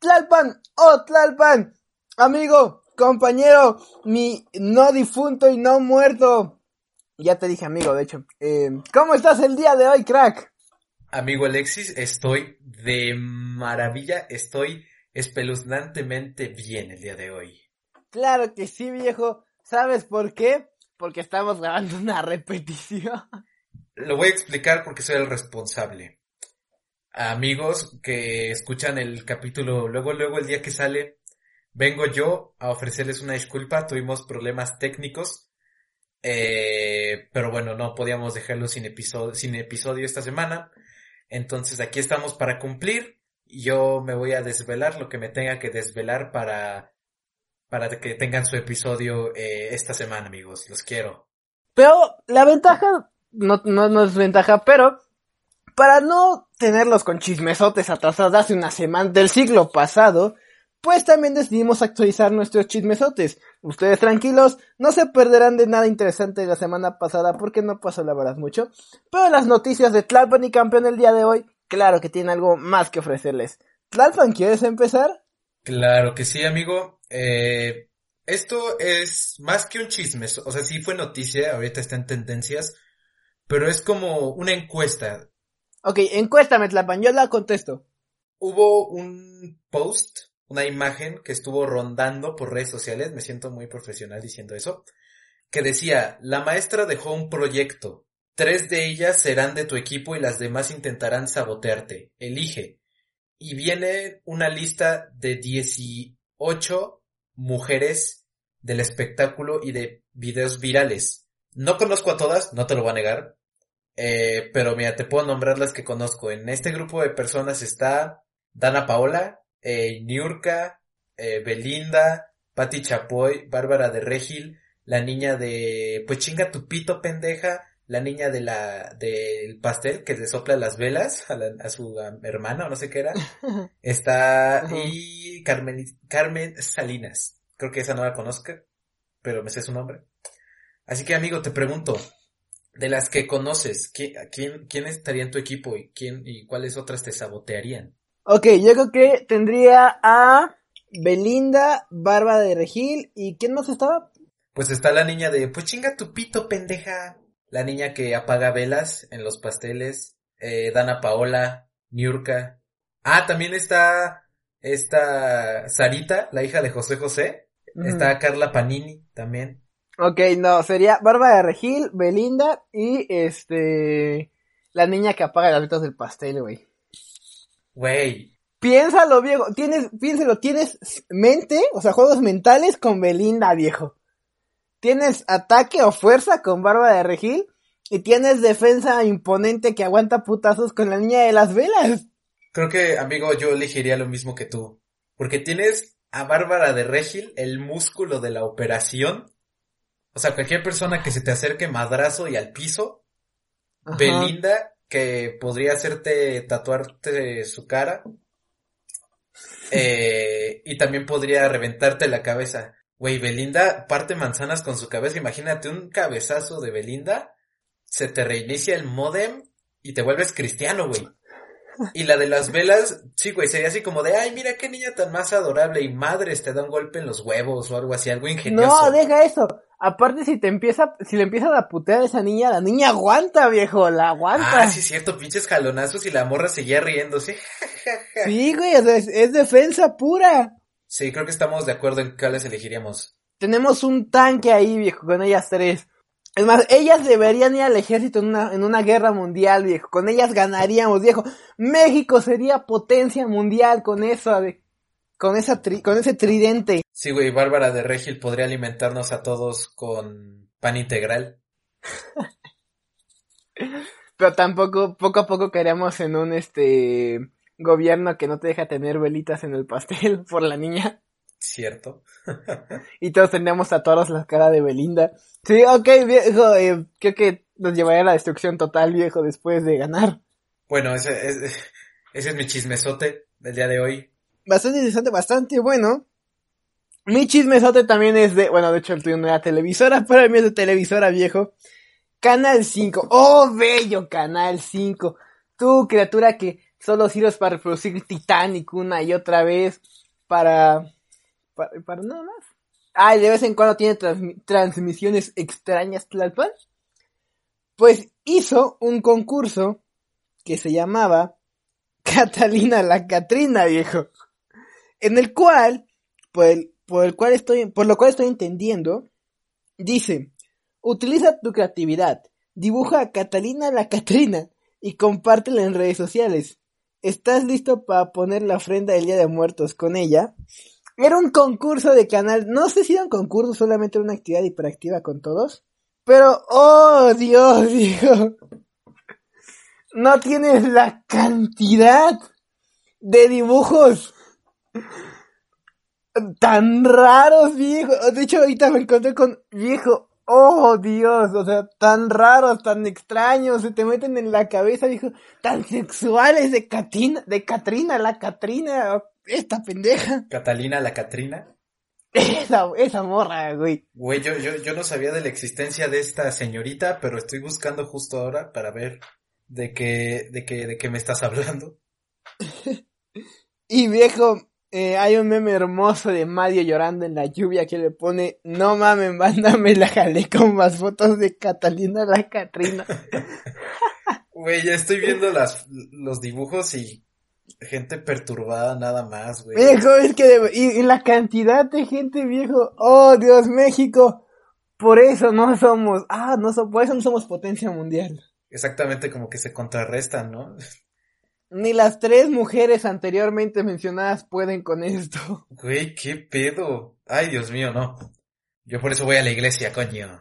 Tlalpan, oh Tlalpan, amigo, compañero, mi no difunto y no muerto. Ya te dije amigo, de hecho. Eh, ¿Cómo estás el día de hoy, crack? Amigo Alexis, estoy de maravilla, estoy espeluznantemente bien el día de hoy. Claro que sí, viejo. ¿Sabes por qué? Porque estamos grabando una repetición. Lo voy a explicar porque soy el responsable. Amigos que escuchan el capítulo luego, luego el día que sale, vengo yo a ofrecerles una disculpa. Tuvimos problemas técnicos. Eh, pero bueno, no podíamos dejarlo sin episodio, sin episodio esta semana. Entonces aquí estamos para cumplir. Yo me voy a desvelar lo que me tenga que desvelar para, para que tengan su episodio eh, esta semana, amigos. Los quiero. Pero la ventaja, no, no, no es ventaja, pero para no tenerlos con chismesotes atrasados hace una semana del siglo pasado, pues también decidimos actualizar nuestros chismesotes. Ustedes tranquilos, no se perderán de nada interesante de la semana pasada porque no pasó la verdad mucho. Pero las noticias de Tlalpan y campeón el día de hoy, claro que tienen algo más que ofrecerles. Tlalpan, ¿quieres empezar? Claro que sí, amigo. Eh, esto es más que un chisme, o sea, sí fue noticia, ahorita está en tendencias, pero es como una encuesta. Ok, encuéstame, Tlalpan, yo la contesto. Hubo un post una imagen que estuvo rondando por redes sociales, me siento muy profesional diciendo eso, que decía, la maestra dejó un proyecto, tres de ellas serán de tu equipo y las demás intentarán sabotearte, elige. Y viene una lista de 18 mujeres del espectáculo y de videos virales. No conozco a todas, no te lo voy a negar, eh, pero mira, te puedo nombrar las que conozco. En este grupo de personas está Dana Paola, eh, Niurka, eh, Belinda, Patti Chapoy, Bárbara de Regil, la niña de, pues chinga tu pito pendeja, la niña de la, del pastel que le sopla las velas a, a su hermana o no sé qué era, está, y Carmen, Carmen Salinas, creo que esa no la conozco, pero me sé su nombre. Así que amigo, te pregunto, de las que conoces, ¿quién, quién estaría en tu equipo y quién, y cuáles otras te sabotearían? Ok, yo creo que tendría a Belinda, Barba de Regil y ¿quién más estaba? Pues está la niña de, pues chinga tu pito, pendeja. La niña que apaga velas en los pasteles. Eh, Dana Paola, Niurka. Ah, también está esta Sarita, la hija de José José. Está Carla Panini también. Ok, no, sería Barba de Regil, Belinda y este... La niña que apaga las velas del pastel, güey. Güey. Piénsalo, viejo. Tienes, piénsalo, tienes mente, o sea, juegos mentales con Belinda, viejo. Tienes ataque o fuerza con Barba de Regil. Y tienes defensa imponente que aguanta putazos con la niña de las velas. Creo que, amigo, yo elegiría lo mismo que tú. Porque tienes a Bárbara de Regil, el músculo de la operación. O sea, cualquier persona que se te acerque madrazo y al piso. Belinda, que podría hacerte tatuarte su cara. Eh, y también podría reventarte la cabeza. Güey, Belinda parte manzanas con su cabeza. Imagínate un cabezazo de Belinda. Se te reinicia el modem y te vuelves cristiano, güey. Y la de las velas, sí, güey, sería así como de, ay, mira qué niña tan más adorable y madres te da un golpe en los huevos o algo así, algo ingenioso. No, deja eso. Aparte, si te empieza, si le empieza a putear a esa niña, la niña aguanta, viejo, la aguanta. Ah, sí, cierto, pinches jalonazos y la morra seguía riéndose. sí, güey, es, es, defensa pura. Sí, creo que estamos de acuerdo en cuáles elegiríamos. Tenemos un tanque ahí, viejo, con ellas tres. Es más, ellas deberían ir al ejército en una, en una guerra mundial, viejo. Con ellas ganaríamos, viejo. México sería potencia mundial con eso, con esa con ese tridente. Sí, güey, Bárbara de Regil podría alimentarnos a todos con pan integral. Pero tampoco, poco a poco caeríamos en un este gobierno que no te deja tener velitas en el pastel por la niña. Cierto. y todos tendríamos todas la cara de Belinda. Sí, ok, viejo, eh, creo que nos llevaría a la destrucción total, viejo, después de ganar. Bueno, ese, ese, ese es mi chismesote del día de hoy. Bastante interesante, bastante bueno. Mi chismesote también es de, bueno, de hecho el tuyo no era televisora, pero el mío es de televisora viejo. Canal 5. Oh, bello Canal 5. Tú, criatura que solo sirves para reproducir Titanic una y otra vez. Para, para, para nada más. Ah, y de vez en cuando tiene transmi- transmisiones extrañas, Tlalpan. Pues hizo un concurso que se llamaba Catalina la Catrina, viejo. En el cual, por por el cual estoy, por lo cual estoy entendiendo, dice, utiliza tu creatividad, dibuja a Catalina la Catrina y compártela en redes sociales. ¿Estás listo para poner la ofrenda del Día de Muertos con ella? Era un concurso de canal, no sé si era un concurso, solamente una actividad hiperactiva con todos. Pero, oh Dios, hijo. No tienes la cantidad de dibujos tan raros, viejo. De hecho, ahorita me encontré con viejo. Oh, Dios, o sea, tan raros, tan extraños, se te meten en la cabeza, viejo, tan sexuales de Catina, de Catrina, la Catrina, esta pendeja, Catalina la Catrina. esa, esa morra, güey. Güey, yo, yo, yo no sabía de la existencia de esta señorita, pero estoy buscando justo ahora para ver de qué, de qué, de qué me estás hablando. Y viejo, eh, hay un meme hermoso de Mario llorando en la lluvia que le pone, no mames, mándame la jalé con más fotos de Catalina la Catrina. Güey, ya estoy viendo las, los dibujos y gente perturbada nada más, güey. Viejo, es que, de- y, y la cantidad de gente, viejo, oh Dios, México, por eso no somos, ah, no so- por eso no somos potencia mundial. Exactamente como que se contrarrestan, ¿no? Ni las tres mujeres anteriormente mencionadas pueden con esto. Güey, qué pedo. Ay, Dios mío, no. Yo por eso voy a la iglesia, coño.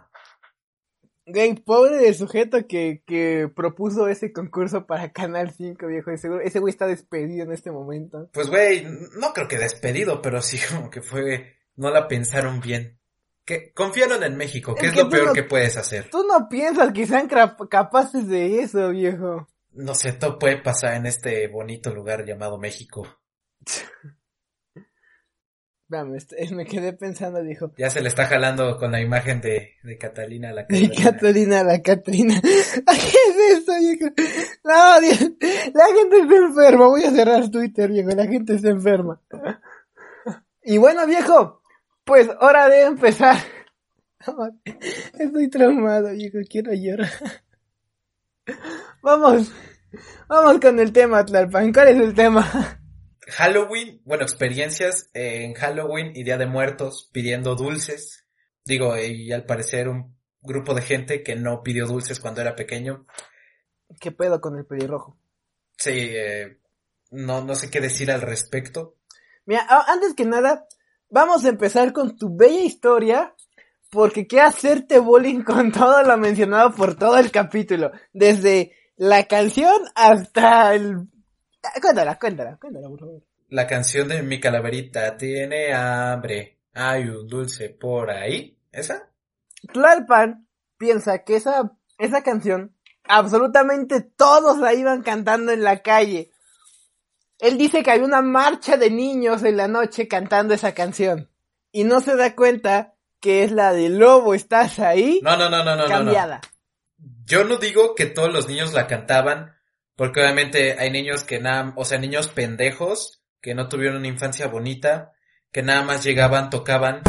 Güey, pobre del sujeto que, que propuso ese concurso para Canal 5, viejo. seguro- ese güey está despedido en este momento. Pues güey, no creo que despedido, pero sí como que fue, no la pensaron bien. Que confiaron en México, que Es es, que lo peor no- que puedes hacer. Tú no piensas que sean capaces de eso, viejo. No sé, todo puede pasar en este bonito lugar llamado México. Vamos, este- me quedé pensando, dijo. Ya se le está jalando con la imagen de, de Catalina la Catalina. Catalina la Catrina. ¿Qué es eso, viejo? No, Dios, la gente está enferma. Voy a cerrar Twitter, viejo. La gente está enferma. Y bueno, viejo, pues hora de empezar. Estoy traumado, viejo. Quiero llorar. Vamos, vamos con el tema, Tlalpan. ¿Cuál es el tema? Halloween, bueno, experiencias en Halloween y Día de Muertos pidiendo dulces. Digo, y al parecer un grupo de gente que no pidió dulces cuando era pequeño. ¿Qué pedo con el pelirrojo? Sí, eh, no, no sé qué decir al respecto. Mira, antes que nada, vamos a empezar con tu bella historia, porque quiero hacerte bullying con todo lo mencionado por todo el capítulo, desde la canción hasta el... Cuéntala, cuéntala, cuéntala, por favor. La canción de mi calaverita tiene hambre. Hay un dulce por ahí. ¿Esa? Tlalpan piensa que esa, esa canción, absolutamente todos la iban cantando en la calle. Él dice que había una marcha de niños en la noche cantando esa canción. Y no se da cuenta que es la de Lobo, ¿estás ahí? No, no, no, no, no, no, no. cambiada. Yo no digo que todos los niños la cantaban, porque obviamente hay niños que nada, o sea, niños pendejos, que no tuvieron una infancia bonita, que nada más llegaban, tocaban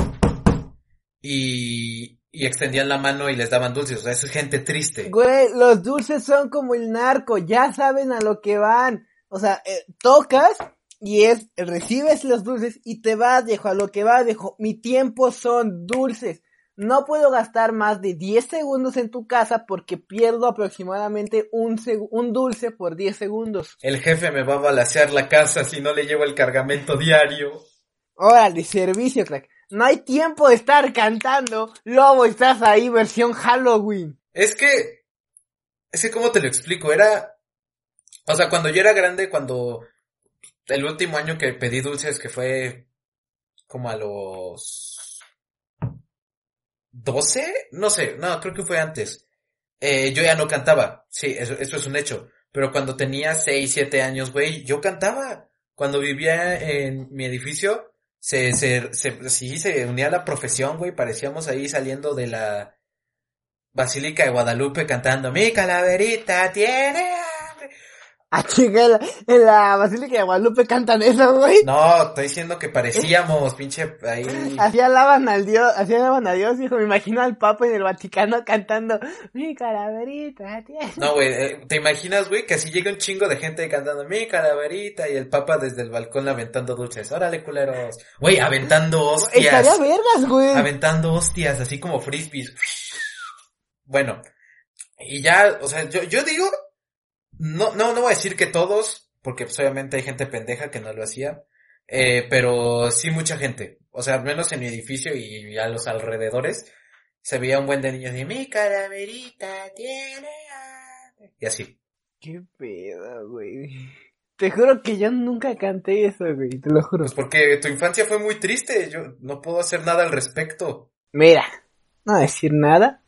y, y extendían la mano y les daban dulces. O sea, eso es gente triste. Güey, los dulces son como el narco, ya saben a lo que van. O sea, eh, tocas y es, recibes los dulces y te vas, viejo, a lo que vas, viejo. Mi tiempo son dulces. No puedo gastar más de 10 segundos en tu casa porque pierdo aproximadamente un, un dulce por 10 segundos. El jefe me va a balacear la casa si no le llevo el cargamento diario. Órale, servicio, crack. No hay tiempo de estar cantando. Lobo, estás ahí, versión Halloween. Es que, es que cómo te lo explico, era, o sea, cuando yo era grande, cuando el último año que pedí dulces, que fue como a los 12, no sé, no, creo que fue antes, eh, yo ya no cantaba, sí, eso, es un hecho, pero cuando tenía 6, 7 años, güey, yo cantaba, cuando vivía en mi edificio, se, se, se, sí, se unía a la profesión, güey, parecíamos ahí saliendo de la Basílica de Guadalupe cantando, mi calaverita tiene Ah, chica, en la, en la Basílica de Guadalupe cantan eso, güey. No, estoy diciendo que parecíamos, pinche, ahí. Así alaban al Dios, así alaban a Dios, hijo. Me imagino al Papa en el Vaticano cantando, mi calaverita, tiene. No, güey, eh, ¿te imaginas, güey, que así llega un chingo de gente cantando mi calaverita y el Papa desde el balcón aventando dulces? Órale, culeros. Güey, aventando hostias. Estaría vergas, güey. Aventando hostias, así como frisbees. Bueno, y ya, o sea, yo, yo digo no, no, no voy a decir que todos, porque pues, obviamente hay gente pendeja que no lo hacía, eh, pero sí mucha gente. O sea, al menos en mi edificio y a los alrededores, se veía un buen de niños de mi calaverita tiene Y así. Qué pedo, güey. Te juro que yo nunca canté eso, güey, te lo juro. Pues porque tu infancia fue muy triste, yo no puedo hacer nada al respecto. Mira, no decir nada.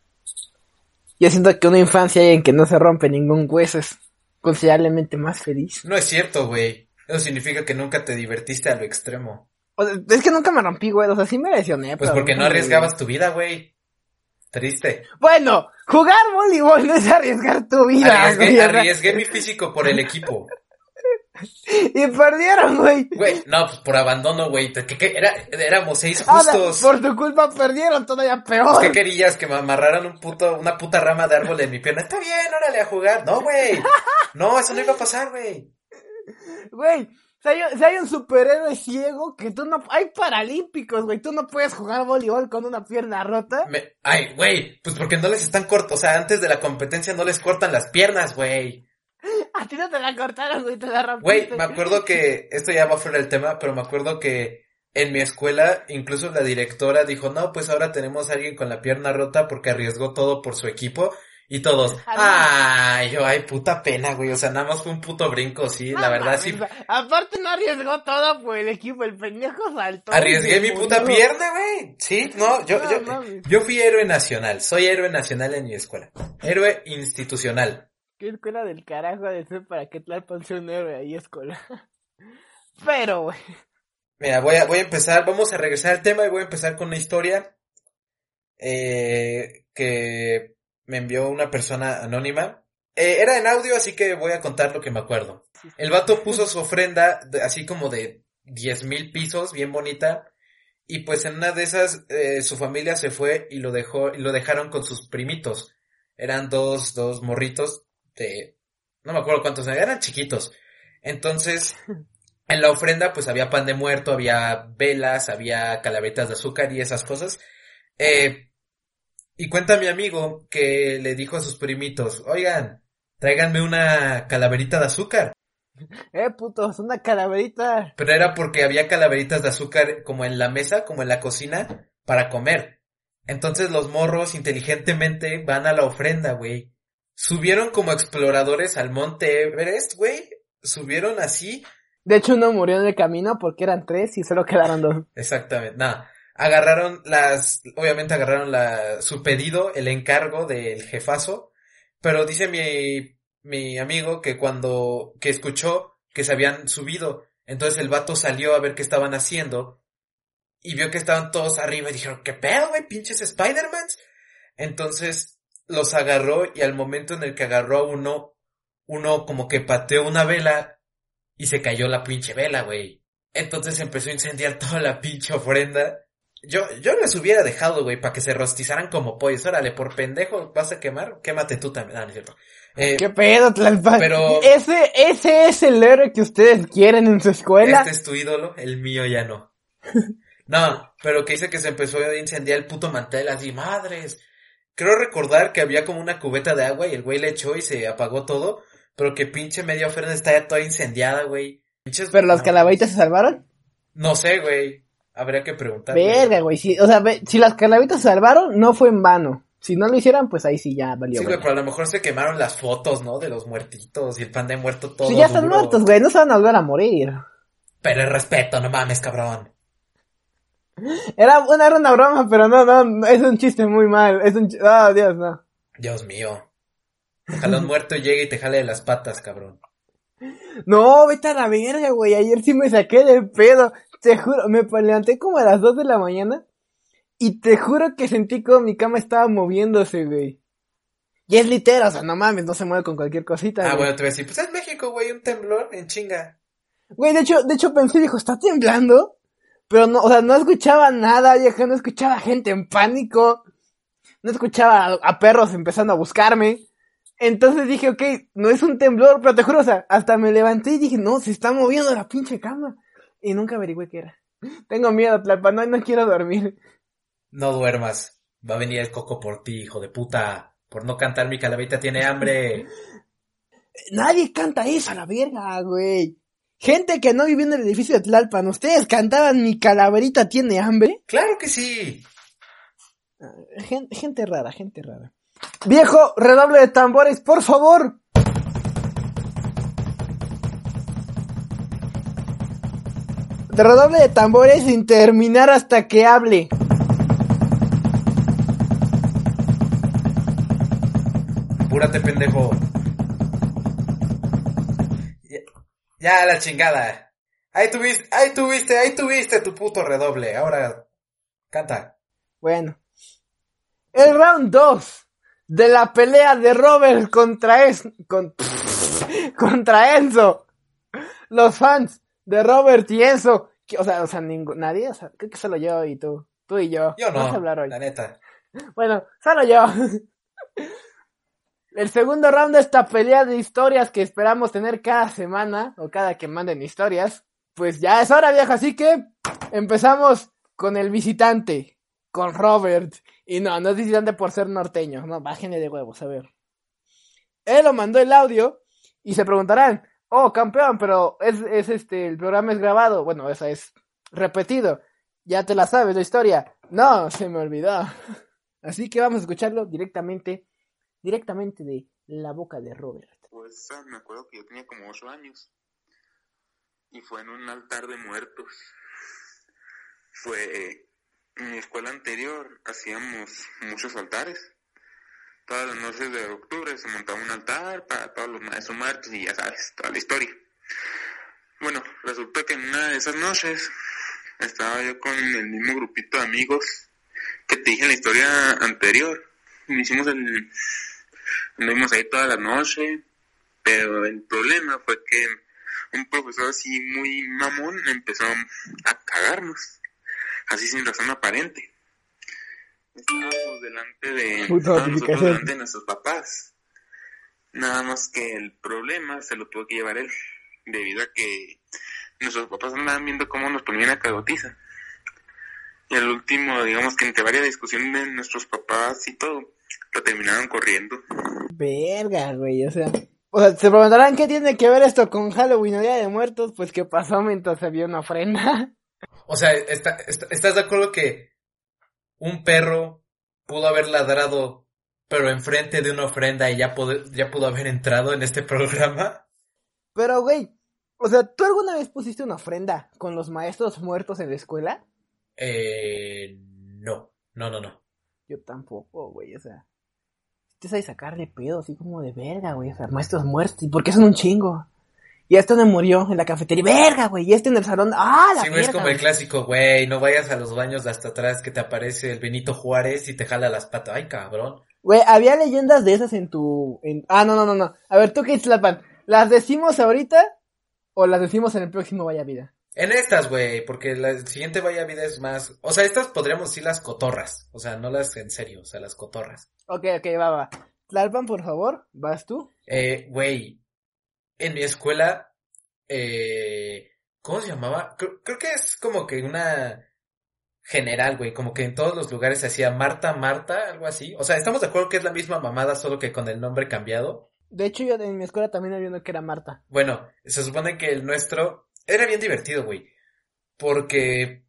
Yo siento que una infancia en que no se rompe ningún hueso es considerablemente más feliz. No es cierto, güey. Eso significa que nunca te divertiste a lo extremo. O sea, es que nunca me rompí, güey. O sea, sí me lesioné. Pues pero porque no me- arriesgabas tu vida, güey. Triste. Bueno, jugar voleibol no es arriesgar tu vida. Arriesgué, arriesgué mi físico por el equipo. Y perdieron, güey. Güey, no, pues por abandono, güey. ¿Qué, qué- era, éramos seis Ahora, justos. por tu culpa perdieron, todavía peor. ¿Qué querías? ¿Que me amarraran un puto, una puta rama de árbol en mi pierna? Está bien, órale a jugar. No, güey. No, eso no iba a pasar, güey. Güey, si hay, si hay un superhéroe ciego que tú no... Hay paralímpicos, güey. Tú no puedes jugar voleibol con una pierna rota. Me- Ay, güey, pues porque no les están cortos. O sea, antes de la competencia no les cortan las piernas, güey. A ti no te la cortaron, güey. Te la rompiste. Güey, me acuerdo que, esto ya va fuera del tema, pero me acuerdo que en mi escuela, incluso la directora dijo, no, pues ahora tenemos a alguien con la pierna rota porque arriesgó todo por su equipo. Y todos, ay, yo, ay, puta pena, güey, o sea, nada más fue un puto brinco, sí, la verdad, sí. Aparte no arriesgó todo por el equipo. El pendejo saltó. Arriesgué mi puta murió. pierna, güey. Sí, no, yo, No yo, yo fui héroe nacional, soy héroe nacional en mi escuela. Héroe institucional. Qué escuela del carajo ha de ser para que Tlalpan sea un héroe ahí escuela. Pero, güey. Mira, voy a, voy a empezar, vamos a regresar al tema y voy a empezar con una historia eh, que me envió una persona anónima. Eh, era en audio, así que voy a contar lo que me acuerdo. El vato puso su ofrenda de- así como de diez mil pisos, bien bonita. Y pues en una de esas, eh, su familia se fue y lo dejó, y lo dejaron con sus primitos. Eran dos, dos morritos de, no me acuerdo cuántos eran, eran chiquitos. Entonces, en la ofrenda pues había pan de muerto, había velas, había calaveritas de azúcar y esas cosas. Eh, y cuenta mi amigo que le dijo a sus primitos, oigan, tráiganme una calaverita de azúcar. Eh, putos, una calaverita. Pero era porque había calaveritas de azúcar como en la mesa, como en la cocina, para comer. Entonces los morros inteligentemente van a la ofrenda, güey. Subieron como exploradores al monte Everest, güey. Subieron así. De hecho, uno murió en el camino porque eran tres y solo quedaron dos. Exactamente, nada. Agarraron las, obviamente agarraron la, su pedido, el encargo del jefazo. Pero dice mi, mi amigo que cuando, que escuchó que se habían subido. Entonces el vato salió a ver qué estaban haciendo. Y vio que estaban todos arriba y dijeron, ¿qué pedo, güey? Pinches Spider-Mans. Entonces los agarró y al momento en el que agarró a uno, uno como que pateó una vela y se cayó la pinche vela, güey. Entonces empezó a incendiar toda la pinche ofrenda. Yo, yo les hubiera dejado, güey, para que se rostizaran como pollos. Órale, por pendejo, ¿vas a quemar? Quémate tú también. Ah, no es cierto. Eh, ¿Qué pedo, Tlalpan? Pero- Ese, ese es el héroe que ustedes quieren en su escuela. Este es tu ídolo, el mío ya no. No, pero que dice que se empezó a incendiar el puto mantel así, madres. Creo recordar que había como una cubeta de agua y el güey le echó y se apagó todo, pero que pinche media ofrenda está ya toda incendiada, güey. Pinches- Pero las no, calaveritas se salvaron. No sé, güey. Habría que preguntar. Verga, güey. Si, o sea, ve- si las calaveritas se salvaron, no fue en vano. Si no lo hicieran, pues ahí sí ya valió. Sí, güey, pero a lo mejor se quemaron las fotos, ¿no? De los muertitos y el pan de muerto todo. Si ya están duro. muertos, güey, no se van a volver a morir. Pero el respeto, no mames, cabrón. Era una, era una broma, pero no, no, no, es un chiste muy mal. Es un ch- Ah, Dios, no. Dios mío. Ojalá un muerto llegue y te jale de las patas, cabrón. No, vete a la verga, güey. Ayer sí me saqué de pedo. te juro, me levanté como a las 2 de la mañana y te juro que sentí como mi cama estaba moviéndose, güey. Y es literal, o sea, no mames, no se mueve con cualquier cosita. Ah, güey. bueno, te voy a decir, pues es México, güey, un temblor en chinga. Güey, de hecho, de hecho pensé, dijo, ¿está temblando? Pero no, o sea, no escuchaba nada, vieja, no escuchaba gente en pánico. No escuchaba a, a perros empezando a buscarme. Entonces dije, ok, no es un temblor, pero te juro, o sea, hasta me levanté y dije, no, se está moviendo la pinche cama. Y nunca averigüé qué era. Tengo miedo, Tlalpan, no, no quiero dormir. No duermas. Va a venir el coco por ti, hijo de puta. Por no cantar mi calaverita tiene hambre. Nadie canta eso a la verga, güey. Gente que no vivió en el edificio de Tlalpan, ¿ustedes cantaban mi calaverita tiene hambre? Claro que sí. Gen- gente rara, gente rara. Viejo, redoble de tambores, por favor. Redoble de tambores sin terminar hasta que hable. Apúrate, pendejo. Ya la chingada. Ahí tuviste, ahí tuviste, ahí tuviste tu puto redoble. Ahora, canta. Bueno. El round 2 de la pelea de Robert contra es con- contra Enzo. Los fans de Robert y Enzo, que- o sea, o sea, ningú- nadie, o sea, creo que solo yo y tú, tú y yo. Yo no, Vamos a hablar hoy. la neta. Bueno, solo yo. El segundo round de esta pelea de historias que esperamos tener cada semana, o cada que manden historias, pues ya es hora, vieja, así que empezamos con el visitante, con Robert. Y no, no es visitante por ser norteño, no, bájenle de huevos, a ver. Él lo mandó el audio y se preguntarán, oh, campeón, pero es, es este, el programa es grabado, bueno, esa es repetido. Ya te la sabes la historia. No, se me olvidó. Así que vamos a escucharlo directamente, directamente de la boca de Robert. Pues me acuerdo que yo tenía como ocho años y fue en un altar de muertos. Fue en mi escuela anterior hacíamos muchos altares. Todas las noches de octubre se montaba un altar para todos los maestros muertos y ya sabes, toda la historia. Bueno, resulta que en una de esas noches estaba yo con el mismo grupito de amigos que te dije en la historia anterior. Hicimos el... Anduvimos ahí toda la noche, pero el problema fue que un profesor así muy mamón empezó a cagarnos, así sin razón aparente. Estábamos delante de, nosotros delante de nuestros papás. Nada más que el problema se lo tuvo que llevar él, debido a que nuestros papás andaban viendo cómo nos ponían a cagotiza. Y al último, digamos que entre varias discusiones de nuestros papás y todo, lo terminaron corriendo. Verga, güey, o sea. O sea, se preguntarán qué tiene que ver esto con Halloween o Día de Muertos, pues qué pasó mientras había una ofrenda. O sea, está- está- ¿estás de acuerdo que un perro pudo haber ladrado, pero enfrente de una ofrenda y ya, pudo- ya pudo haber entrado en este programa? Pero, güey, o sea, ¿tú alguna vez pusiste una ofrenda con los maestros muertos en la escuela? Eh, no, no, no, no. Yo tampoco, güey, o sea. Te sabes sacar de pedo, así como de verga, güey, o sea, maestros muertos, ¿y por qué son un chingo? Y este donde murió, en la cafetería, verga, güey, y este en el salón, ¡ah, la Sí, güey, es como el clásico, güey, no vayas a los baños de hasta atrás que te aparece el Benito Juárez y te jala las patas. Ay, cabrón. Güey, había leyendas de esas en tu... En... Ah, no, no, no, no. A ver, ¿tú qué dices, Lapan? ¿Las decimos ahorita o las decimos en el próximo Vaya Vida? En estas, güey, porque la siguiente Vaya Vida es más... O sea, estas podríamos decir las cotorras. O sea, no las en serio, o sea, las cotorras. Ok, ok, va, va. Tlalpan, por favor, ¿vas tú? Eh, güey, en mi escuela, eh, ¿cómo se llamaba? Creo, creo que es como que una general, güey, como que en todos los lugares se hacía Marta, Marta, algo así. O sea, estamos de acuerdo que es la misma mamada, solo que con el nombre cambiado. De hecho, yo en mi escuela también había uno que era Marta. Bueno, se supone que el nuestro era bien divertido, güey. Porque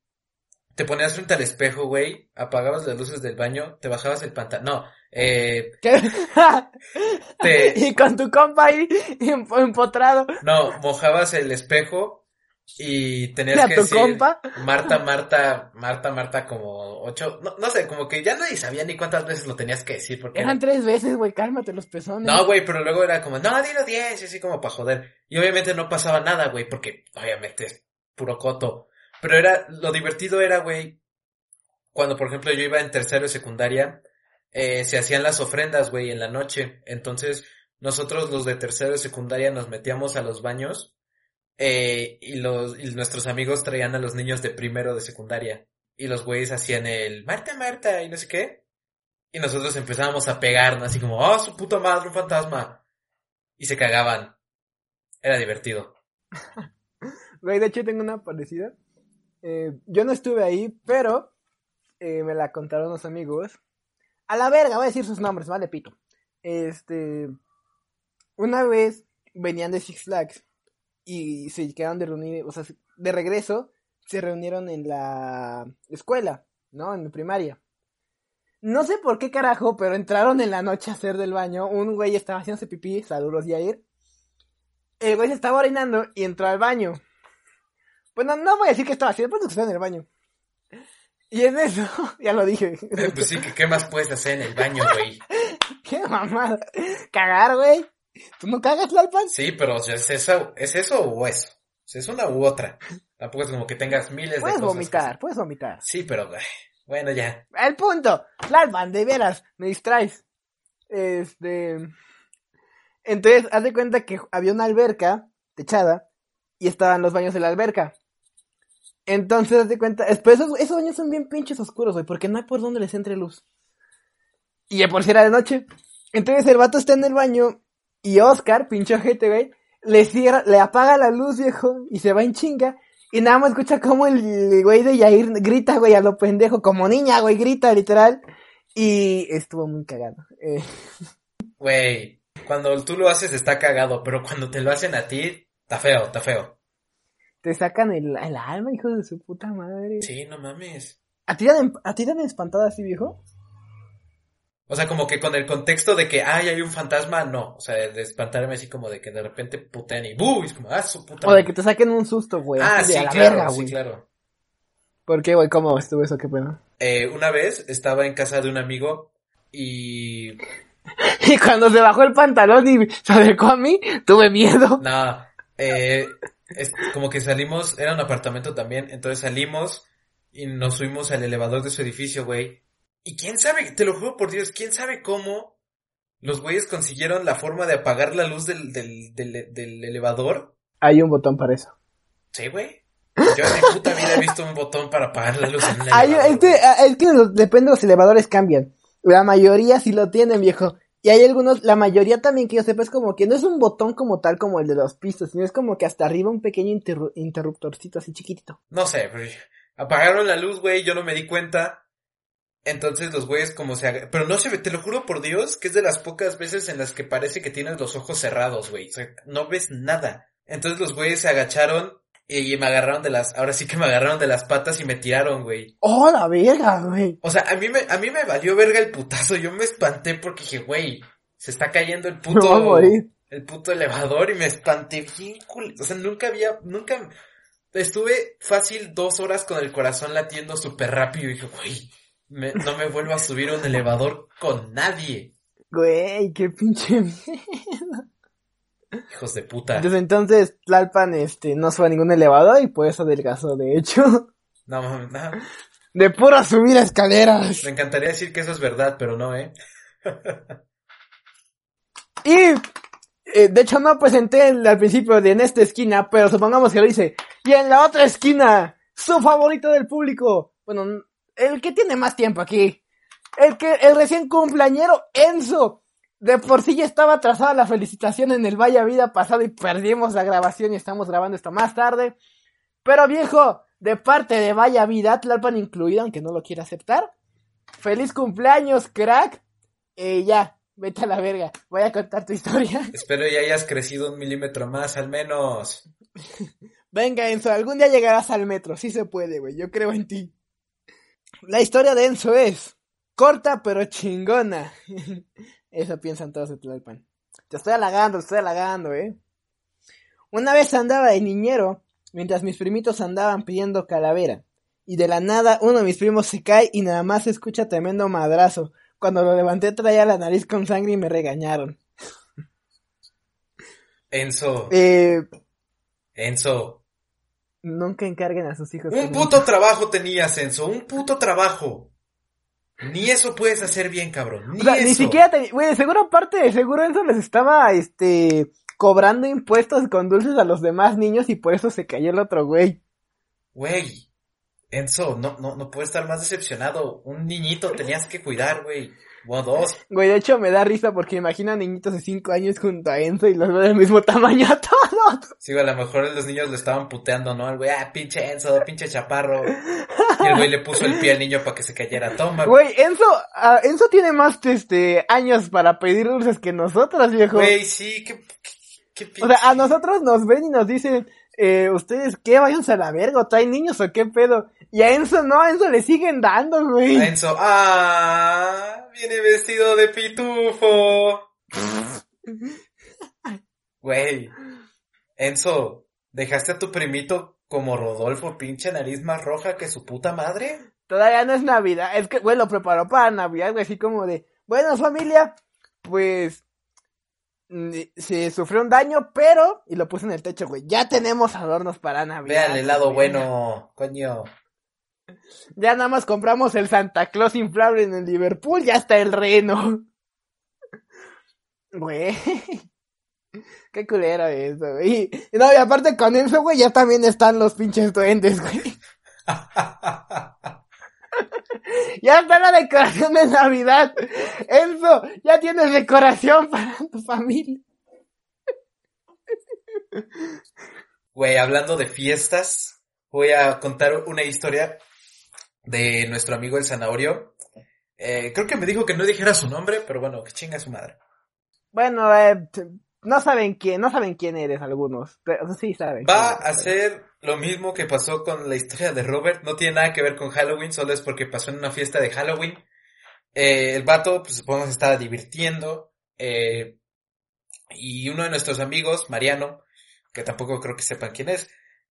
te ponías frente al espejo, güey, apagabas las luces del baño, te bajabas el pantalón. No, eh, ¿Qué? te, y con tu compa ahí em- empotrado. no, mojabas el espejo y tenías ¿A que tu decir compa? Marta, Marta, Marta, Marta como ocho, no, no sé, como que ya nadie sabía ni cuántas veces lo tenías que decir porque Eran tres veces, güey, cálmate los pezones. No, güey, pero luego era como, no, dilo 10, y así como para joder. Y obviamente no pasaba nada, güey, porque obviamente es puro coto. Pero era, lo divertido era, güey, cuando por ejemplo yo iba en tercero de secundaria, eh, se hacían las ofrendas, güey, en la noche. Entonces, nosotros los de tercero de secundaria nos metíamos a los baños, eh, y los, nuestros amigos traían a los niños de primero de secundaria. Y los güeyes hacían el Marta, Marta, y no sé qué. Y nosotros empezábamos a pegarnos así como, oh, su puta madre, un fantasma. Y se cagaban. Era divertido. Güey, de hecho tengo una parecida. Eh, yo no estuve ahí, pero eh, me la contaron los amigos. A la verga, voy a decir sus nombres, vale, pito. Este. Una vez venían de Six Flags y se quedaron de reunir, o sea, de regreso, se reunieron en la escuela, ¿no? En la primaria. No sé por qué carajo, pero entraron en la noche a hacer del baño. Un güey estaba haciéndose pipí, saludos Yair. El güey se estaba orinando y entró al baño. Bueno, no voy a decir que estaba haciendo, pues estaba en el baño. Y en eso, ya lo dije. Pues sí, que ¿qué más puedes hacer en el baño, güey? Qué mamada. Cagar, güey. ¿Tú no cagas, Lalpan? Sí, pero ¿es eso, ¿es eso o eso? Es una u otra. Tampoco es como que tengas miles Puedes de cosas. vomitar, que- puedes vomitar. Sí, pero bueno, ya. El punto. Lalpan, de veras, me distraes. Este. Entonces, haz de cuenta que había una alberca techada y estaban los baños de la alberca. Entonces, haz de cuenta. Después, esos, esos baños son bien pinches oscuros, güey, porque no hay por donde les entre luz. Y ya por si era de noche. Entonces, el vato está en el baño y Oscar, pinche ojete, güey, le cierra, le apaga la luz, viejo, y se va en chinga. Y nada más escucha como el güey de Yair grita, güey, a lo pendejo, como niña, güey, grita, literal. Y estuvo muy cagado. Eh, Güey, cuando tú lo haces está cagado, pero cuando te lo hacen a ti, está feo, está feo. te sacan el, el alma, hijo de su puta madre. Sí, no mames. ¿A ti te han, a ti te han espantado así, viejo? O sea, como que con el contexto de que, ay, hay un fantasma, no. O sea, de espantarme así como de que de repente putean y ¡bu! Y es como, ah, su puta O de que te saquen un susto, güey. Ah, sí, claro, verga, sí, claro. ¿Por qué, güey? ¿Cómo estuvo eso? ¿Qué pena? Eh, una vez estaba en casa de un amigo y Y cuando se bajó el pantalón y se acercó a mí, tuve miedo. No, eh, es como que salimos, era un apartamento también, entonces salimos y nos subimos al elevador de su edificio, güey. Y quién sabe, te lo juro por Dios, quién sabe cómo los güeyes consiguieron la forma de apagar la luz del, del, del, del elevador. Hay un botón para eso. Sí, güey. Yo en mi puta vida he visto un botón para apagar la luz en un Hay, elevador. es que, es que los- depende, los elevadores cambian. La mayoría sí lo tienen, viejo. Y hay algunos, la mayoría también que yo sepa es como que no es un botón como tal como el de los pistos, sino es como que hasta arriba un pequeño interru- interruptorcito así chiquitito. No sé, pero apagaron la luz, güey, yo no me di cuenta. Entonces los güeyes como se... Pero no se ve, te lo juro por Dios, que es de las pocas veces en las que parece que tienes los ojos cerrados, güey. O sea, no ves nada. Entonces los güeyes se agacharon y me agarraron de las... Ahora sí que me agarraron de las patas y me tiraron, güey. ¡Oh, la verga, güey! O sea, a mí me, a mí me valió verga el putazo. Yo me espanté porque dije, güey, se está cayendo el puto... el puto elevador y me espanté bien cool. O sea, nunca había, nunca, estuve fácil dos horas con el corazón latiendo súper rápido y dije, güey, me- no me vuelvo a subir a un elevador con nadie. Güey, qué pinche... Hijos de puta. Desde entonces, Tlalpan, este, no sube a ningún elevador y por eso adelgazó, de hecho. No, mames, no. De puro subir escaleras. Me encantaría decir que eso es verdad, pero no, eh. Y, eh, de hecho no presenté en- al principio de en esta esquina, pero supongamos que lo hice. Y en la otra esquina, su favorito del público. Bueno, el que tiene más tiempo aquí. El que, el recién cumpleañero Enzo. De por sí ya estaba atrasada la felicitación en el Vaya Vida pasado y perdimos la grabación y estamos grabando esto más tarde. Pero viejo, de parte de Vaya Vida, Tlalpan incluido, aunque no lo quiera aceptar. Feliz cumpleaños, crack. Eh, ya, vete a la verga. Voy a contar tu historia. Espero ya hayas crecido un milímetro más, al menos. Venga, Enzo, algún día llegarás al metro. Sí se puede, güey. Yo creo en ti. La historia de Enzo es corta pero chingona. Eso piensan todos de Tlalpan. Te estoy halagando, te estoy halagando, eh. Una vez andaba de niñero mientras mis primitos andaban pidiendo calavera. Y de la nada uno de mis primos se cae y nada más se escucha tremendo madrazo. Cuando lo levanté traía la nariz con sangre y me regañaron. Enzo, Eh, Enzo, Nunca encarguen a sus hijos. Un puto trabajo tenías, Enzo, un puto trabajo. Ni eso puedes hacer bien, cabrón. Ni O sea, eso. ni siquiera te... Güey, seguro aparte, de seguro eso les estaba, este, cobrando impuestos con dulces a los demás niños y por eso se cayó el otro güey. Güey, Enzo, no, no, no puedes estar más decepcionado. Un niñito tenías que cuidar, güey. Dos. Güey, de hecho me da risa porque imagina niñitos de 5 años junto a Enzo y los veo del mismo tamaño a todos. Sí, güey, a lo mejor los niños le estaban puteando, ¿no? El güey, ah, pinche Enzo, pinche chaparro. Y el güey le puso el pie al niño para que se cayera. Toma, Güey, Enzo, ah, Enzo tiene más, este, años para pedir dulces que nosotros, viejo. Güey, sí, qué, qué, qué. O sea, a nosotros nos ven y nos dicen, eh, ¿ustedes qué? Váyanse a la verga, ¿o traen niños o qué pedo? Y a Enzo no, a Enzo le siguen dando, güey. A Enzo, ah, viene vestido de pitufo. Güey, Enzo, ¿dejaste a tu primito como Rodolfo, pinche nariz más roja que su puta madre? Todavía no es Navidad, es que, güey, lo preparó para Navidad, güey, así como de, bueno, familia, pues, mm, se sufrió un daño, pero, y lo puse en el techo, güey, ya tenemos adornos para Navidad. Vean el lado güey. bueno, coño. Ya nada más compramos el Santa Claus inflable en el Liverpool, ya está el reno. Güey. Qué culero eso, güey. No, y aparte con eso, güey, ya también están los pinches duendes, güey. Ya está la decoración de Navidad. Enzo, ya tienes decoración para tu familia. Güey, hablando de fiestas, voy a contar una historia de nuestro amigo el zanahorio. Eh, creo que me dijo que no dijera su nombre, pero bueno, que chinga su madre. Bueno, eh, no saben quién, no saben quién eres algunos, pero sí saben. Va a ser lo mismo que pasó con la historia de Robert. No tiene nada que ver con Halloween, solo es porque pasó en una fiesta de Halloween. Eh, el vato, pues supongo que se estaba divirtiendo. eh, y uno de nuestros amigos, Mariano, que tampoco creo que sepan quién es,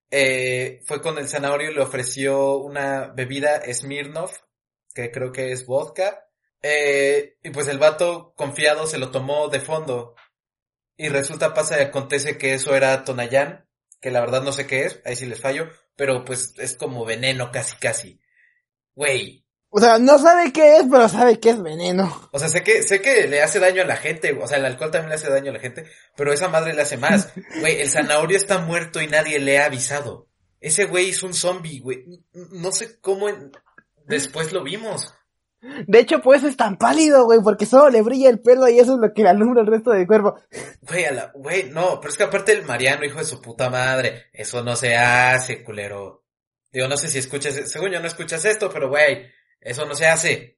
eh, fue con el zanahorio y le ofreció una bebida Smirnoff, que creo que es vodka. Eh, y pues el vato confiado se lo tomó de fondo. Y resulta, pasa y acontece que eso era Tonayán, que la verdad no sé qué es, ahí sí les fallo, pero pues es como veneno casi casi. Güey, O sea, no sabe qué es, pero sabe que es veneno. o sea, sé que, sé que le hace daño a la gente, o sea, el alcohol también le hace daño a la gente, pero esa madre le hace más. Güey, el zanahorio está muerto y nadie le ha avisado. Ese güey es un zombie, güey. No sé cómo en- después lo vimos. De hecho, pues es tan pálido, güey, porque solo le brilla el pelo y eso es lo que le alumbra el resto del cuerpo. Güey, a la, güey, no, pero es que aparte el Mariano, hijo de su puta madre, eso no se hace, culero. Digo, no sé si escuchas, según yo no escuchas esto, pero güey, eso no se hace.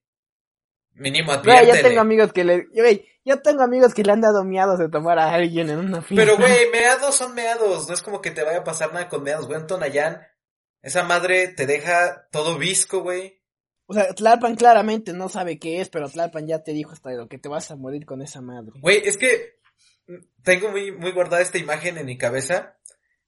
Mínimo Güey, adviértele. yo tengo amigos que le, güey, yo tengo amigos que le han dado miados de tomar a alguien en una fiesta. Pero güey, meados son meados, no es como que te vaya a pasar nada con meados, güey, en Tonayán, esa madre te deja todo visco, güey. O sea, Tlalpan claramente no sabe qué es, pero Tlalpan ya te dijo hasta lo que te vas a morir con esa madre. Güey, es que tengo muy, muy guardada esta imagen en mi cabeza.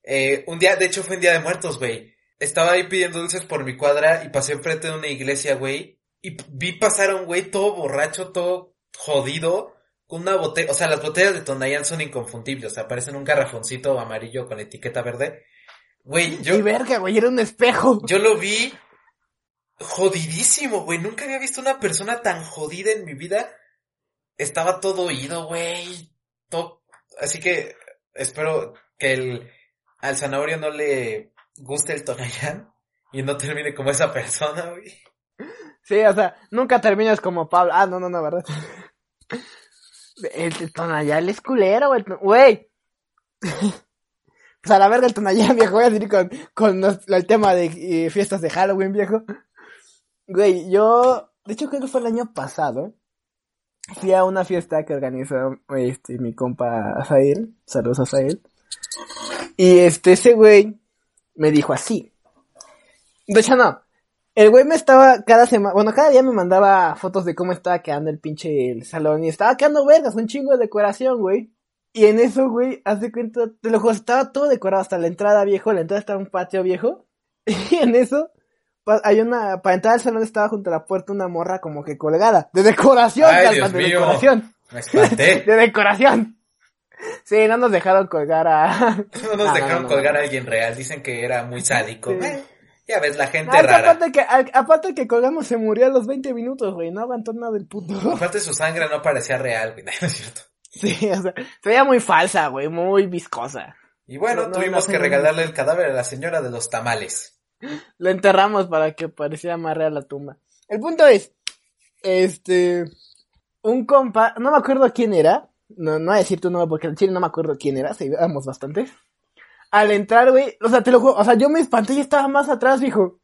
Eh, un día, de hecho fue un día de muertos, güey. Estaba ahí pidiendo dulces por mi cuadra y pasé enfrente de una iglesia, güey. Y vi pasar a un güey todo borracho, todo jodido, con una botella. O sea, las botellas de Tonayán son inconfundibles. O sea, parecen un garrafoncito amarillo con etiqueta verde. Güey, yo, Y verga, güey, era un espejo. yo lo vi jodidísimo, güey. Nunca había visto una persona tan jodida en mi vida. Estaba todo oído, güey. Todo... Así que espero que el, al zanahorio no le guste el Tonayán y no termine como esa persona, güey. Sí, o sea, nunca terminas como Pablo. Ah, no, no, no, ¿verdad? El, el es culero, güey. Pues a la verga el Tonayán, viejo. Voy a seguir con, con el tema de eh, fiestas de Halloween, viejo. Güey, yo... De hecho, creo que fue el año pasado. Fui a una fiesta que organizó este, mi compa Azael. Saludos Azael. Y este, ese güey me dijo así. De hecho, no. El güey me estaba cada semana, bueno, cada día me mandaba fotos de cómo estaba quedando el pinche el salón y estaba quedando vergas, un chingo de decoración, güey. Y en eso, güey, haz de cuenta, te lo juro, estaba todo decorado hasta la entrada viejo, la entrada estaba un patio viejo. Y en eso, hay una, para entrar al salón estaba junto a la puerta una morra como que colgada. De decoración, Ay, de decoración. Me espanté. De decoración. Sí, no nos dejaron colgar a... No nos No, dejaron no, no, colgar no. a alguien real, dicen que era muy sádico. Sí. Eh, ya ves, la gente Ah, rara. aparte que, a- aparte que colgamos se murió a los 20 minutos, güey, no aguantó nada del puto. Aparte su sangre no parecía real, güey, no es cierto. Sí, o sea, se veía muy falsa, güey, muy viscosa. Y bueno, No, no, tuvimos que regalarle el cadáver a la señora de los tamales. Lo enterramos para que pareciera más real la tumba. El punto es, este, un compa, no me acuerdo quién era, no, no voy a decir tu nombre porque en chile no me acuerdo quién era, se éramos bastante. Al entrar, güey, o sea, te lo juro, o sea, yo me espanté y estaba más atrás, hijo.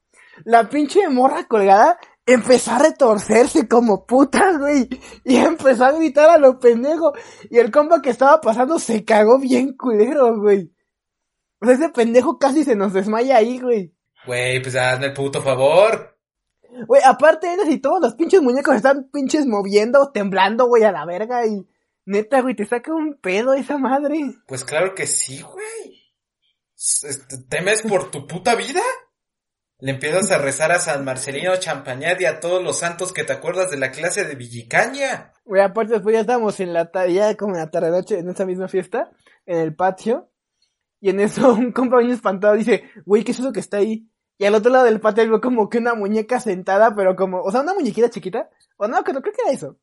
La pinche morra colgada empezó a retorcerse como puta, güey. Y empezó a gritar a lo pendejo. Y el compa que estaba pasando se cagó bien culero, güey. O sea, ese pendejo casi se nos desmaya ahí, güey. Güey, pues hazme el puto favor. Güey, aparte eres y todos los pinches muñecos están pinches moviendo, temblando, güey, a la verga y neta, güey, te saca un pedo esa madre. Pues claro que sí, güey. Este, ¿Temes por tu puta vida? Le empiezas a rezar a San Marcelino Champañat y a todos los santos que te acuerdas de la clase de Villicaña. Güey, aparte después ya estábamos en la tarde, ya como en la tarde noche, en esa misma fiesta, en el patio, y en eso un compa bien espantado dice, güey, ¿qué es eso que está ahí? Y al otro lado del patio veo como que una muñeca sentada, pero como, o sea, una muñequita chiquita, o no, que no creo que era eso,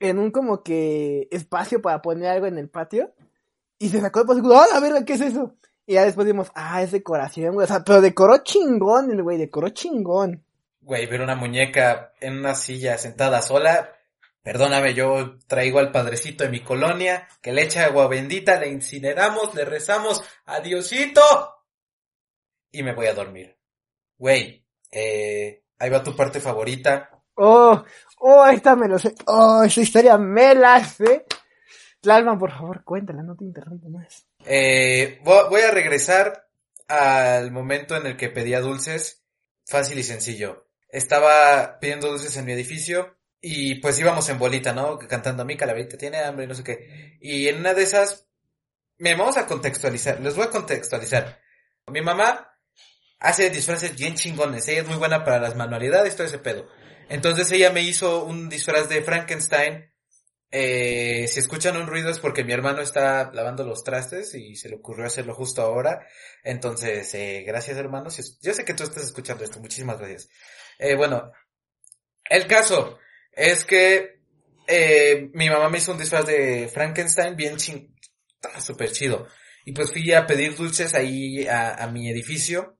en un como que espacio para poner algo en el patio, y se sacó de paso, ¡ah, la verga, qué es eso! Y ya después vimos, ah, es decoración, güey, o sea, pero decoró chingón el güey, decoró chingón. Güey, ver una muñeca en una silla sentada sola. Perdóname, yo traigo al padrecito de mi colonia, que le echa agua bendita, le incineramos, le rezamos, adiosito. Y me voy a dormir. Güey, eh, ahí va tu parte favorita. Oh, oh, esta me lo sé. Oh, esa historia me la sé. Tlalman, por favor, cuéntala, no te interrumpo más. Eh, vo- voy a regresar al momento en el que pedía dulces. Fácil y sencillo. Estaba pidiendo dulces en mi edificio y pues íbamos en bolita, ¿no? Cantando mi calaverita tiene hambre y no sé qué. Y en una de esas, me vamos a contextualizar, les voy a contextualizar. Mi mamá hace disfraces bien chingones, ella es muy buena para las manualidades, todo ese pedo. Entonces ella me hizo un disfraz de Frankenstein eh, si escuchan un ruido es porque mi hermano está lavando los trastes y se le ocurrió hacerlo justo ahora. Entonces, eh, gracias hermano. Si es- yo sé que tú estás escuchando esto. Muchísimas gracias. Eh, bueno, el caso es que eh, mi mamá me hizo un disfraz de Frankenstein bien ching... ah, Súper chido. Y pues fui a pedir dulces ahí a, a mi edificio.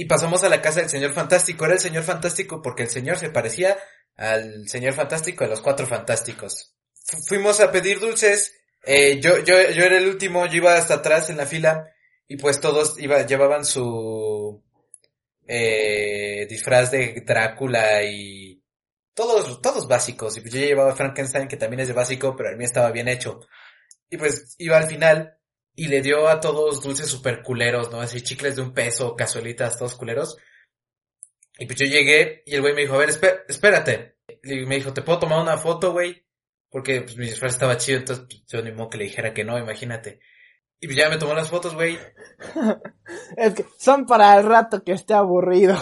Y pasamos a la casa del señor fantástico. Era el señor fantástico porque el señor se parecía al señor fantástico de los cuatro fantásticos fu- fuimos a pedir dulces. Eh, yo, yo, yo era el último, yo iba hasta atrás en la fila y pues todos iba, llevaban su eh, disfraz de Drácula y todos, todos básicos. Y pues yo llevaba Frankenstein que también es de básico, pero el mío estaba bien hecho. Y pues iba al final y le dio a todos dulces super culeros, ¿no? Así chicles de un peso, cazuelitas, todos culeros. Y pues yo llegué y el güey me dijo, a ver, espé- espérate. Y me dijo, ¿te puedo tomar una foto, güey? Porque pues, mi disfraz estaba chido, entonces pues, yo ni modo que le dijera que no, imagínate. Y pues ya me tomó las fotos, güey. Es que son para el rato que esté aburrido.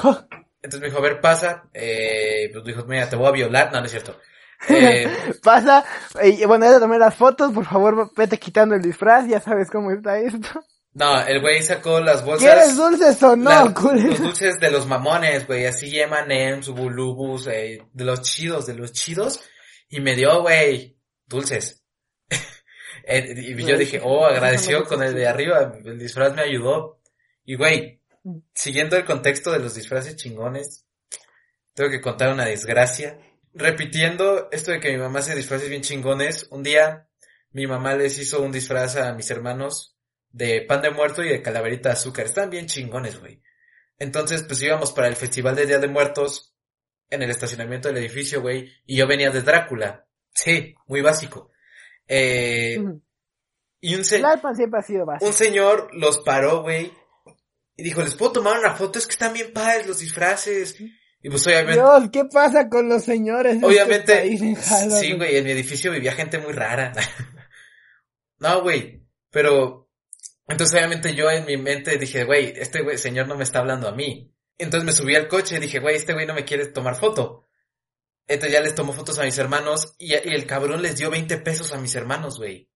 Entonces me dijo, a ver, pasa. Eh, pues dijo, mira, te voy a violar. No, no es cierto. Eh, Pasa, y bueno, ya te tomé las fotos, por favor, vete quitando el disfraz, ya sabes cómo está esto. no, el güey sacó las ¿Quieres bolsas. dulces o no, la- los dulces de los mamones, güey, así M&M's, Bulubus, eh, de los chidos, de los chidos. Y me dio, güey, dulces. Eh, y yo dije, oh, agradeció con el de arriba, el disfraz me ayudó. Y güey, siguiendo el contexto de los disfraces chingones, tengo que contar una desgracia. Repitiendo esto de que mi mamá hace disfraces bien chingones, un día mi mamá les hizo un disfraz a mis hermanos de pan de muerto y de calaverita de azúcar. Están bien chingones, güey. Entonces, pues íbamos para el festival de Día de Muertos en el estacionamiento del edificio, güey, y yo venía de Drácula. Sí, muy básico. Eh, y un, se- siempre ha sido básico. un señor los paró, güey, y dijo, ¿les puedo tomar una foto? Es que están bien padres los disfraces. Y pues obviamente, Dios, ¿qué pasa con los señores? obviamente, este país Halloween? sí, güey, en mi edificio vivía gente muy rara. no, güey, pero, entonces obviamente yo en mi mente dije, güey, este güey, señor no me está hablando a mí. Entonces me subí al coche y dije, güey, este güey no me quiere tomar foto. Entonces ya les tomó fotos a mis hermanos y, y el cabrón les dio 20 pesos a mis hermanos, güey.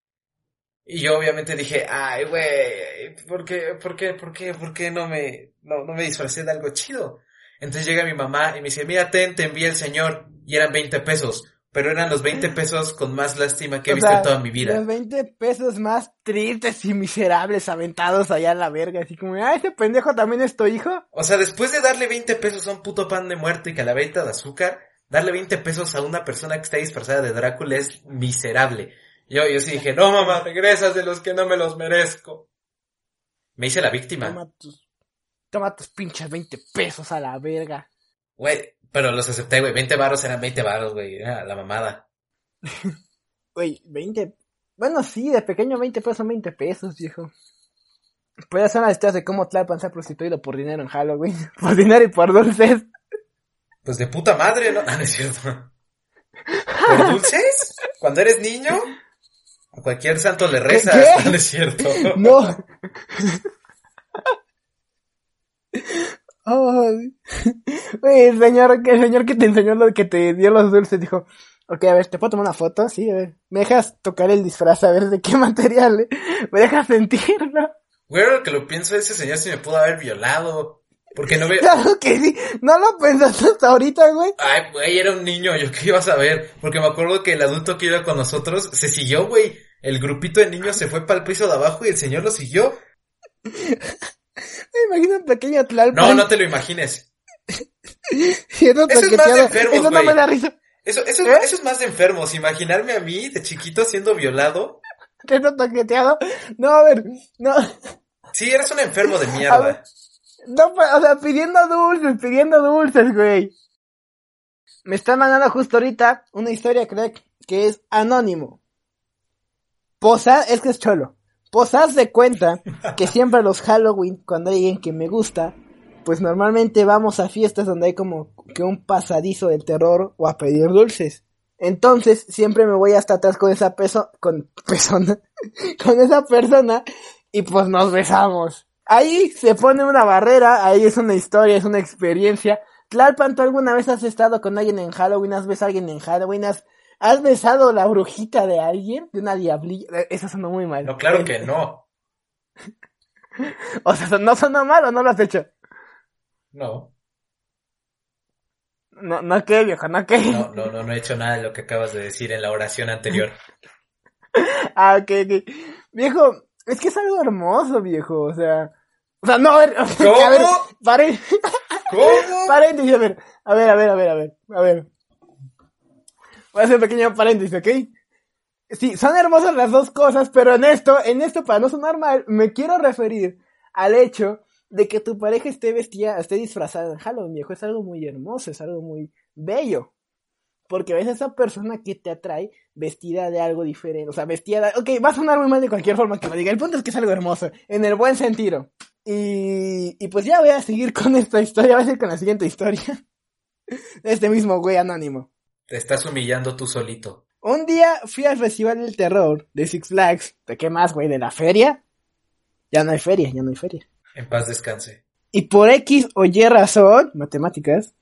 Y yo obviamente dije, ay, güey, ¿por qué, por qué, por qué, por qué no me, no, no me disfracé de algo chido? Entonces llega mi mamá y me dice, mira, ten, te envía el señor. Y eran 20 pesos. Pero eran los 20 pesos con más lástima que he O visto sea, en toda mi vida. Los 20 pesos más tristes y miserables aventados allá a la verga. Así como, ah, ese pendejo también es tu hijo. O sea, después de darle 20 pesos a un puto pan de muerte y calaverita de azúcar, darle 20 pesos a una persona que está disfrazada de Drácula es miserable. Yo, yo sí dije, no mamá, regresas de los que no me los merezco. Me hice la víctima. Toma tus, toma tus pinches 20 pesos a la verga. Güey, pero los acepté, güey. 20 varos eran 20 varos, güey. Era la mamada. Güey, 20. Bueno, sí, de pequeño 20 pesos son 20 pesos, viejo. Pues ya son las historias de cómo Tlalpan se ha prostituido por dinero en Halloween. Por dinero y por dulces. Pues de puta madre, ¿no? Ah, no es cierto. ¿Por dulces? ¿Cuando eres niño? A cualquier santo le rezas. ¿Qué? No es cierto. No. Güey, el señor, que- el señor que te enseñó lo que te dio los dulces dijo, ok, a ver, ¿te puedo tomar una foto? Sí, a ver. ¿Me dejas tocar el disfraz a ver de qué material? eh? ¿Me dejas sentirlo? Güey, ahora que lo pienso, ese señor sí me pudo haber violado. Porque no ve... Claro que sí. No lo pensaste hasta ahorita, güey. Ay, güey, era un niño, yo qué iba a saber. Porque me acuerdo que el adulto que iba con nosotros se siguió, güey. El grupito de niños se fue para el piso de abajo y el señor lo siguió. Me imagino un pequeño Tlalpan. No, no te lo imagines. siendo Eso es más de enfermos, Eso no güey. me da risa. Eso, eso, ¿Eh? eso es más de enfermos. Imaginarme a mí de chiquito siendo violado. Siendo toqueteado. No, a ver. No. Sí, eres un enfermo de A ver. mierda. No, pa- o sea, pidiendo dulces, pidiendo dulces, güey. Me está mandando justo ahorita una historia, creo que es anónimo. Posa, es que es cholo. Posas de cuenta que siempre los Halloween, cuando hay alguien que me gusta, pues normalmente vamos a fiestas donde hay como que un pasadizo del terror o a pedir dulces. Entonces, siempre me voy hasta atrás con esa peso, con persona, con esa persona, y pues nos besamos. Ahí se pone una barrera, ahí es una historia, es una experiencia. Tlalpan, ¿tú alguna vez has estado con alguien en Halloween? ¿Has besado a alguien en Halloween? ¿Has, has besado la brujita de alguien? ¿De una diablilla? Eh, Eso sonó muy mal. No, claro que no. O sea, ¿no sonó mal o no lo has hecho? No, No, no qué, viejo, no qué. no, no, no, no he hecho nada de lo que acabas de decir en la oración anterior. Ah, ok, ok. Viejo, es que es algo hermoso, viejo, o sea... O sea, no, a ver, ¿Cómo? a ver, paren, ¿Cómo? paréntesis, a ver, a ver, a ver, a ver, a ver, a ver. Voy a hacer un pequeño paréntesis, ¿ok? Sí, son hermosas las dos cosas, pero en esto, en esto, para no sonar mal, me quiero referir al hecho de que tu pareja esté vestida, esté disfrazada en Halloween, viejo, es algo muy hermoso, es algo muy bello. Porque ves a esa persona que te atrae vestida de algo diferente, o sea, vestida de... Ok, va a sonar muy mal de cualquier forma que lo diga, el punto es que es algo hermoso, en el buen sentido. Y, y pues ya voy a seguir con esta historia, voy a seguir con la siguiente historia. De este mismo güey anónimo. Te estás humillando tú solito. Un día fui al Festival del Terror de Six Flags. ¿De qué más, güey? ¿De la feria? Ya no hay feria, ya no hay feria. En paz descanse. Y por X o Y razón, matemáticas,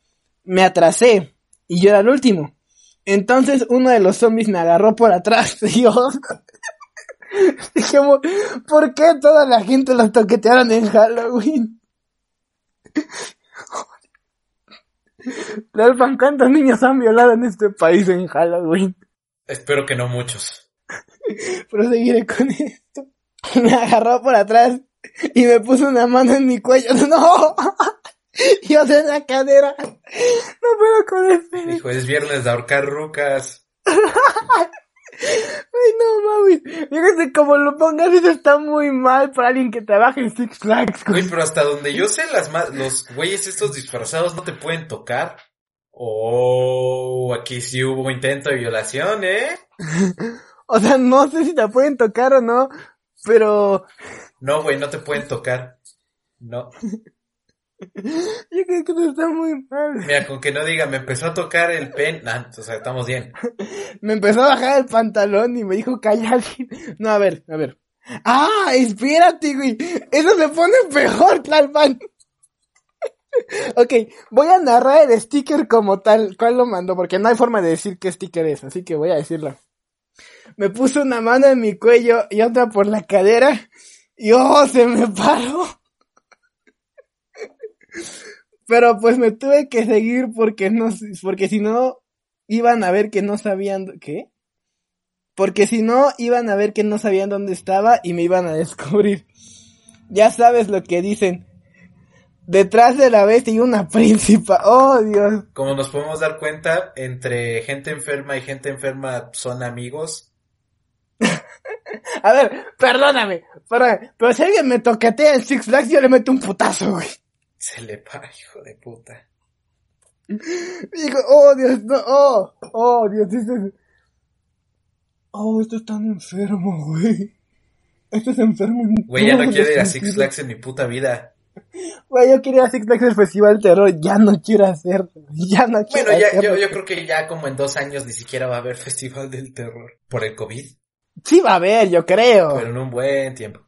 me atrasé. Y yo era el último. Entonces uno de los zombies me agarró por atrás. Y yo... Dije, ¿por qué toda la gente los toquetearon en Halloween? Lalpan, ¿cuántos niños han violado en este país en Halloween? Espero que no muchos. Proseguiré con esto. Me agarró por atrás y me puso una mano en mi cuello. ¡No! Y otra en la cadera. No puedo con esto. Dijo, es viernes de ahorcar rucas. Ay, no mames. Fíjate, como lo pongas, eso está muy mal para alguien que trabaja en Six Flags. Güey, pero hasta donde yo sé, las ma- los güeyes estos disfrazados no te pueden tocar. Oh, aquí sí hubo intento de violación, ¿eh? O sea, no sé si te pueden tocar o no, pero No, güey, no te pueden tocar. No. yo creo que eso está muy mal. Mira, con que no diga, me empezó a tocar el pen. Nah, o sea, estamos bien. Me empezó a bajar el pantalón y me dijo, cállate. No, a ver, a ver. Ah, espérate, güey. Eso se pone peor, Tlalpan. ok, voy a narrar el sticker como tal. ¿Cuál lo mandó? Porque no hay forma de decir qué sticker es, así que voy a decirlo. Me puso una mano en mi cuello y otra por la cadera. Y oh, se me paró. Pero pues me tuve que seguir porque no, porque si no, iban a ver que no sabían, ¿qué? Porque si no, iban a ver que no sabían dónde estaba y me iban a descubrir. Ya sabes lo que dicen. Detrás de la bestia hay una príncipa. Oh, Dios. Como nos podemos dar cuenta, entre gente enferma y gente enferma son amigos. a ver, perdóname, perdóname, pero si alguien me toquetea en Six Flags, yo le meto un putazo, güey. Se le para, hijo de puta. Digo, oh Dios, no, oh, oh Dios, esto es... Oh, esto es tan enfermo, güey. Esto es enfermo. Güey, ya no quiero ir a Six Flags en mi puta vida. Güey, yo quería Six Flags el Festival Terror, ya no quiero hacerlo, ya no quiero Bueno, ya, hacerlo. yo, yo creo que ya como en dos años ni siquiera va a haber Festival del Terror. Por el COVID. Sí va a haber, yo creo. Pero en un buen tiempo.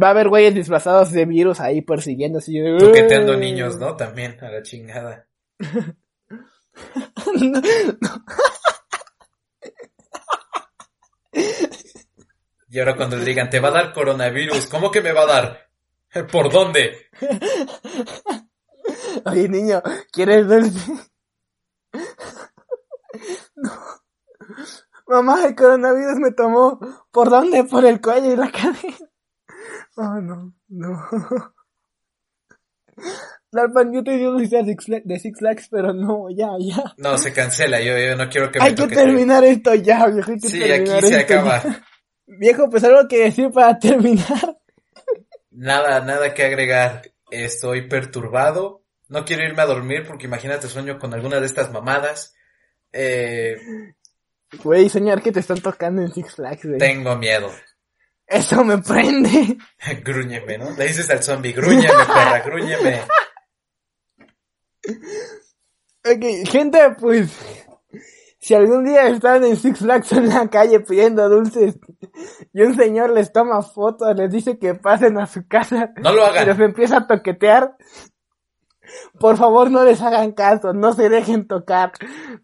Va a haber güeyes disfrazados de virus ahí persiguiendo así. Toqueteando niños, ¿no? También, a la chingada. No, no. Y ahora cuando le digan, te va a dar coronavirus, ¿cómo que me va a dar? ¿Por dónde? Oye, niño, ¿quieres dulce? No. Mamá, el coronavirus me tomó. ¿Por dónde? Por el cuello y la cadera. Oh, no, no. Larpan, yo te de Six Flags, de Six Flags, pero no, ya, ya. No, se cancela, yo, yo no quiero que me Hay que terminar esto ya, viejo. Hay que Sí, aquí se esto acaba. ya. Viejo, pues algo que decir para terminar. Nada, nada que agregar. Estoy perturbado. No quiero irme a dormir porque imagínate sueño con alguna de estas mamadas. Eh, Güey, señor, que te están tocando en Six Flags, güey. tengo miedo. Eso me prende. grúñeme, ¿no? Le dices al zombie, grúñeme, perra, grúñeme. Ok, gente, pues, si algún día están en Six Flags en la calle pidiendo dulces y un señor les toma fotos, les dice que pasen a su casa No lo y hagan. los empieza a toquetear, por favor no les hagan caso, no se dejen tocar,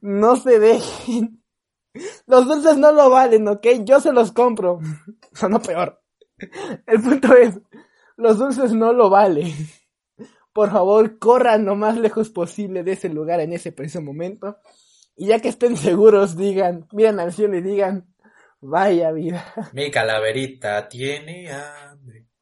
no se dejen. Los dulces no lo valen, ¿ok? Yo se los compro. Sonó peor. El punto es, los dulces no lo valen. Por favor, corran lo más lejos posible de ese lugar en ese preciso momento. Y ya que estén seguros, digan, miren al cielo y digan, vaya vida. Mi calaverita tiene a...